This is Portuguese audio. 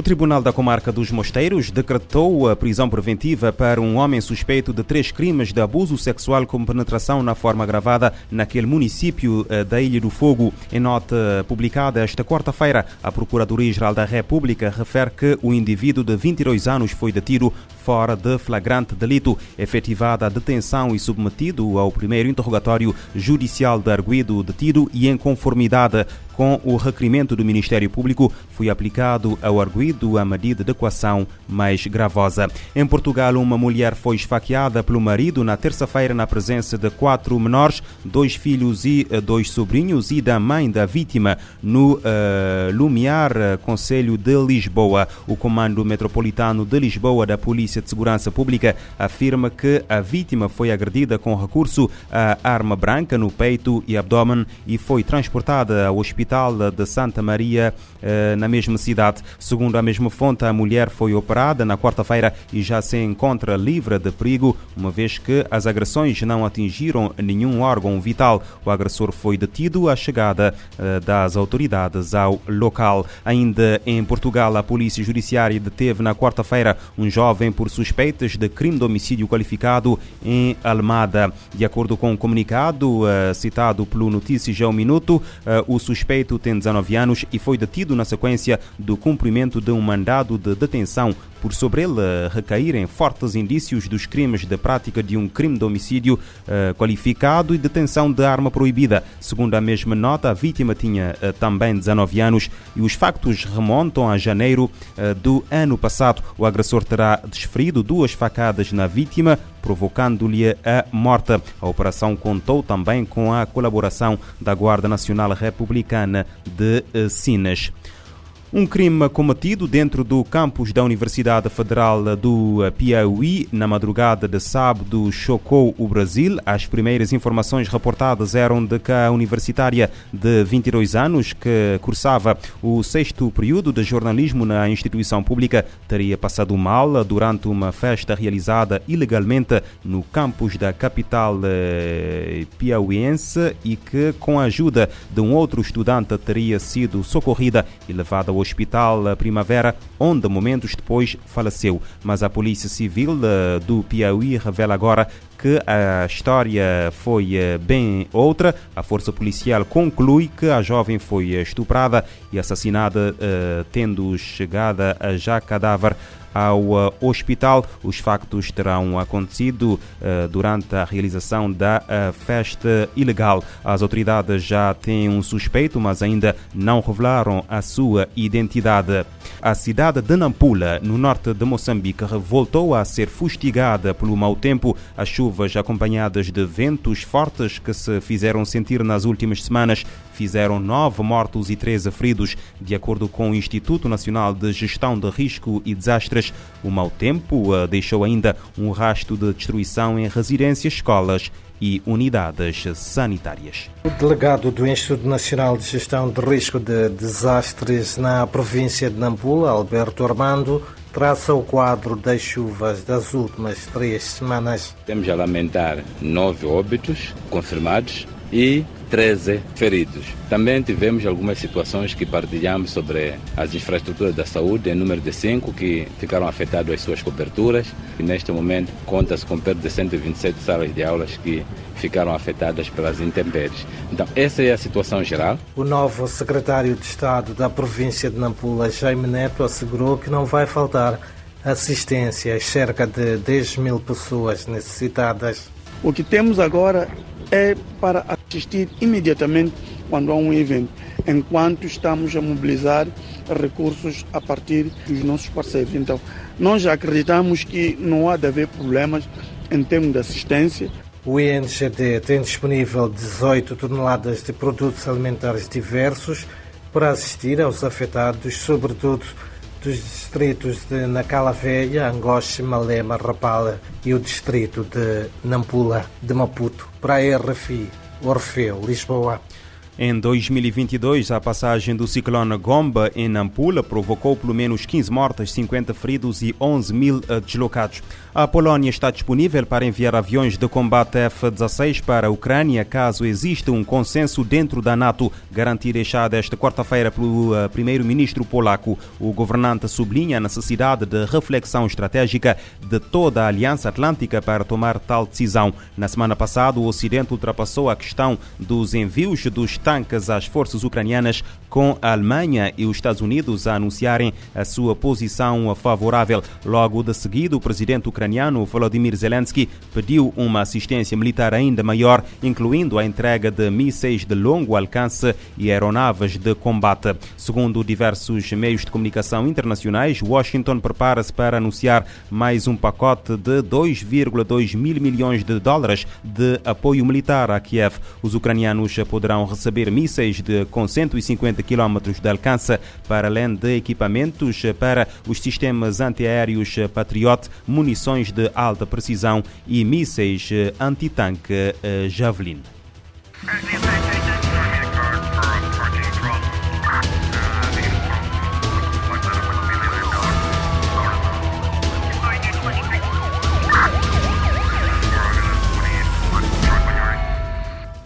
O Tribunal da Comarca dos Mosteiros decretou a prisão preventiva para um homem suspeito de três crimes de abuso sexual com penetração na forma agravada naquele município eh, da Ilha do Fogo. Em nota publicada esta quarta-feira, a Procuradoria-Geral da República refere que o indivíduo de 22 anos foi detido fora de flagrante delito, efetivada a detenção e submetido ao primeiro interrogatório judicial de arguido detido e em conformidade com o requerimento do Ministério Público, foi aplicado ao arguido a medida de equação mais gravosa. Em Portugal, uma mulher foi esfaqueada pelo marido na terça-feira na presença de quatro menores, dois filhos e dois sobrinhos e da mãe da vítima no uh, Lumiar, Conselho de Lisboa. O Comando Metropolitano de Lisboa da Polícia de Segurança Pública afirma que a vítima foi agredida com recurso a arma branca no peito e abdômen e foi transportada ao hospital Hospital de Santa Maria, eh, na mesma cidade. Segundo a mesma fonte, a mulher foi operada na quarta-feira e já se encontra livre de perigo, uma vez que as agressões não atingiram nenhum órgão vital. O agressor foi detido à chegada eh, das autoridades ao local. Ainda em Portugal, a Polícia Judiciária deteve na quarta-feira um jovem por suspeitas de crime de homicídio qualificado em Almada. De acordo com o um comunicado uh, citado pelo Notícias ao Minuto, o suspeito suspeito tem 19 anos e foi detido na sequência do cumprimento de um mandado de detenção por sobre ele recaírem fortes indícios dos crimes de prática de um crime de homicídio uh, qualificado e detenção de arma proibida. Segundo a mesma nota, a vítima tinha uh, também 19 anos e os factos remontam a janeiro uh, do ano passado. O agressor terá desferido duas facadas na vítima, provocando-lhe a morte. A operação contou também com a colaboração da Guarda Nacional Republicana de Sinas. Um crime cometido dentro do campus da Universidade Federal do Piauí na madrugada de sábado chocou o Brasil. As primeiras informações reportadas eram de que a universitária de 22 anos, que cursava o sexto período de jornalismo na instituição pública, teria passado mal durante uma festa realizada ilegalmente no campus da capital eh, piauiense e que, com a ajuda de um outro estudante, teria sido socorrida e levada ao Hospital Primavera, onde momentos depois faleceu. Mas a Polícia Civil eh, do Piauí revela agora que a história foi eh, bem outra. A força policial conclui que a jovem foi estuprada e assassinada, eh, tendo chegado a já cadáver ao uh, hospital. Os factos terão acontecido durante a realização da festa ilegal. As autoridades já têm um suspeito, mas ainda não revelaram a sua identidade. A cidade de Nampula, no norte de Moçambique, voltou a ser fustigada pelo mau tempo. As chuvas acompanhadas de ventos fortes que se fizeram sentir nas últimas semanas fizeram nove mortos e 13 feridos, de acordo com o Instituto Nacional de Gestão de Risco e Desastres. O mau tempo uh, deixou ainda um rastro de destruição em residências, escolas e unidades sanitárias. O delegado do Instituto Nacional de Gestão de Risco de Desastres na província de Nampula, Alberto Armando, traça o quadro das chuvas das últimas três semanas. Temos a lamentar nove óbitos confirmados e 13 feridos. Também tivemos algumas situações que partilhamos sobre as infraestruturas da saúde, em número de 5 que ficaram afetadas as suas coberturas e neste momento conta-se com perto de 127 salas de aulas que ficaram afetadas pelas intempéries. Então, essa é a situação geral. O novo secretário de Estado da província de Nampula, Jaime Neto, assegurou que não vai faltar assistência a cerca de 10 mil pessoas necessitadas. O que temos agora é para assistir imediatamente quando há um evento, enquanto estamos a mobilizar recursos a partir dos nossos parceiros. Então, nós acreditamos que não há de haver problemas em termos de assistência. O INGD tem disponível 18 toneladas de produtos alimentares diversos para assistir aos afetados, sobretudo dos distritos de Nacala Velha, Angoche, Malema, Rapala e o distrito de Nampula, de Maputo, para a RFI, Orfeu, Lisboa. Em 2022, a passagem do ciclone Gomba em Nampula provocou pelo menos 15 mortes, 50 feridos e 11 mil eh, deslocados. A Polónia está disponível para enviar aviões de combate F-16 para a Ucrânia caso exista um consenso dentro da NATO, garantia deixada esta quarta-feira pelo eh, primeiro-ministro polaco. O governante sublinha a necessidade de reflexão estratégica de toda a Aliança Atlântica para tomar tal decisão. Na semana passada, o Ocidente ultrapassou a questão dos envios dos tanques às forças ucranianas, com a Alemanha e os Estados Unidos a anunciarem a sua posição favorável. Logo de seguida, o presidente ucraniano Volodymyr Zelensky pediu uma assistência militar ainda maior, incluindo a entrega de mísseis de longo alcance e aeronaves de combate. Segundo diversos meios de comunicação internacionais, Washington prepara-se para anunciar mais um pacote de 2,2 mil milhões de dólares de apoio militar a Kiev. Os ucranianos poderão receber receber mísseis de, com 150 km de alcance, para além de equipamentos para os sistemas antiaéreos Patriot, munições de alta precisão e mísseis antitanque eh, Javelin.